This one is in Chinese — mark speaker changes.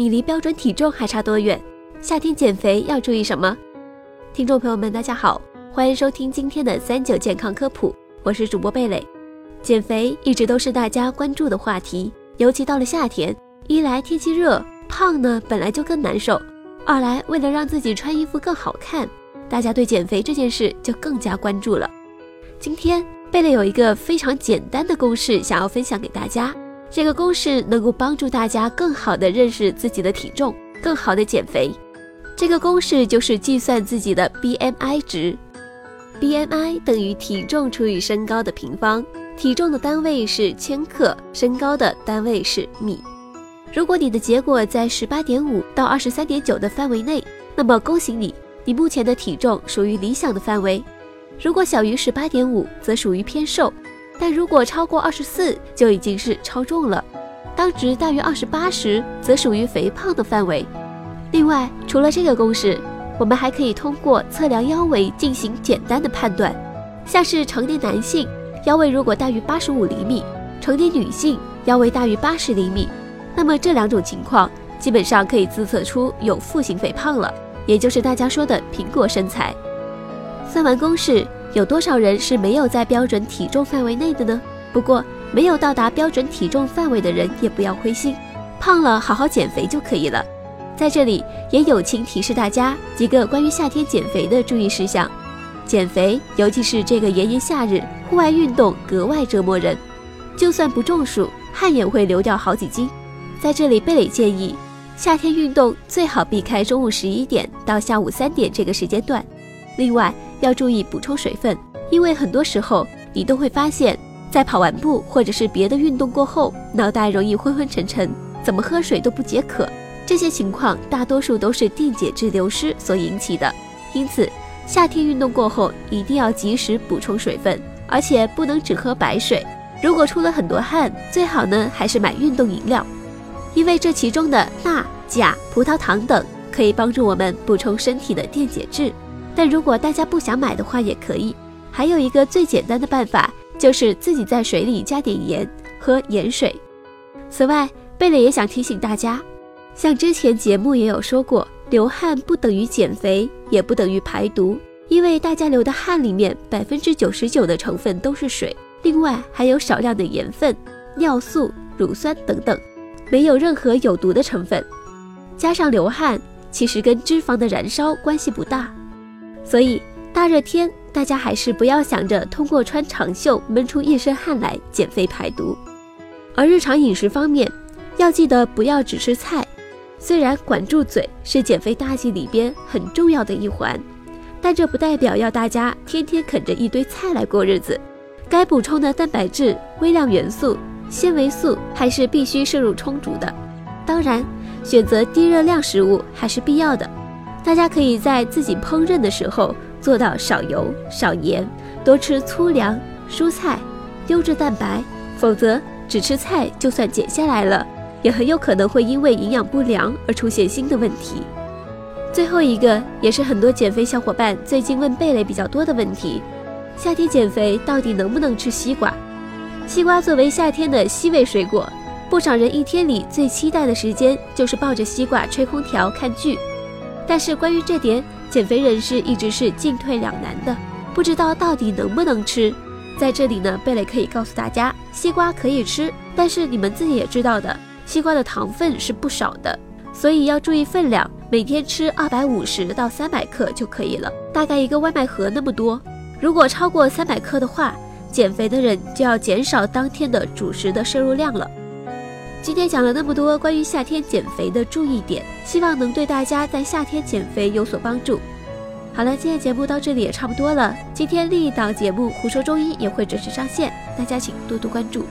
Speaker 1: 你离标准体重还差多远？夏天减肥要注意什么？听众朋友们，大家好，欢迎收听今天的三九健康科普，我是主播贝蕾。减肥一直都是大家关注的话题，尤其到了夏天，一来天气热，胖呢本来就更难受；二来为了让自己穿衣服更好看，大家对减肥这件事就更加关注了。今天贝蕾有一个非常简单的公式想要分享给大家。这个公式能够帮助大家更好地认识自己的体重，更好地减肥。这个公式就是计算自己的 BMI 值，BMI 等于体重除以身高的平方，体重的单位是千克，身高的单位是米。如果你的结果在十八点五到二十三点九的范围内，那么恭喜你，你目前的体重属于理想的范围。如果小于十八点五，则属于偏瘦。但如果超过二十四，就已经是超重了；当值大于二十八时，则属于肥胖的范围。另外，除了这个公式，我们还可以通过测量腰围进行简单的判断。像是成年男性腰围如果大于八十五厘米，成年女性腰围大于八十厘米，那么这两种情况基本上可以自测出有腹型肥胖了，也就是大家说的苹果身材。算完公式。有多少人是没有在标准体重范围内的呢？不过没有到达标准体重范围的人也不要灰心，胖了好好减肥就可以了。在这里也友情提示大家几个关于夏天减肥的注意事项。减肥，尤其是这个炎炎夏日，户外运动格外折磨人，就算不中暑，汗也会流掉好几斤。在这里，贝蕾建议，夏天运动最好避开中午十一点到下午三点这个时间段。另外要注意补充水分，因为很多时候你都会发现，在跑完步或者是别的运动过后，脑袋容易昏昏沉沉，怎么喝水都不解渴。这些情况大多数都是电解质流失所引起的。因此，夏天运动过后一定要及时补充水分，而且不能只喝白水。如果出了很多汗，最好呢还是买运动饮料，因为这其中的钠、钾、葡萄糖等可以帮助我们补充身体的电解质。但如果大家不想买的话，也可以。还有一个最简单的办法，就是自己在水里加点盐，喝盐水。此外，贝蕾也想提醒大家，像之前节目也有说过，流汗不等于减肥，也不等于排毒，因为大家流的汗里面百分之九十九的成分都是水，另外还有少量的盐分、尿素、乳酸等等，没有任何有毒的成分。加上流汗，其实跟脂肪的燃烧关系不大。所以大热天，大家还是不要想着通过穿长袖闷出一身汗来减肥排毒。而日常饮食方面，要记得不要只吃菜。虽然管住嘴是减肥大计里边很重要的一环，但这不代表要大家天天啃着一堆菜来过日子。该补充的蛋白质、微量元素、纤维素还是必须摄入充足的。当然，选择低热量食物还是必要的。大家可以在自己烹饪的时候做到少油少盐，多吃粗粮、蔬菜、优质蛋白。否则，只吃菜就算减下来了，也很有可能会因为营养不良而出现新的问题。最后一个，也是很多减肥小伙伴最近问贝蕾比较多的问题：夏天减肥到底能不能吃西瓜？西瓜作为夏天的西味水果，不少人一天里最期待的时间就是抱着西瓜吹空调看剧。但是关于这点，减肥人士一直是进退两难的，不知道到底能不能吃。在这里呢，贝蕾可以告诉大家，西瓜可以吃，但是你们自己也知道的，西瓜的糖分是不少的，所以要注意分量，每天吃二百五十到三百克就可以了，大概一个外卖盒那么多。如果超过三百克的话，减肥的人就要减少当天的主食的摄入量了。今天讲了那么多关于夏天减肥的注意点，希望能对大家在夏天减肥有所帮助。好了，今天节目到这里也差不多了。今天另一档节目《胡说中医》也会准时上线，大家请多多关注。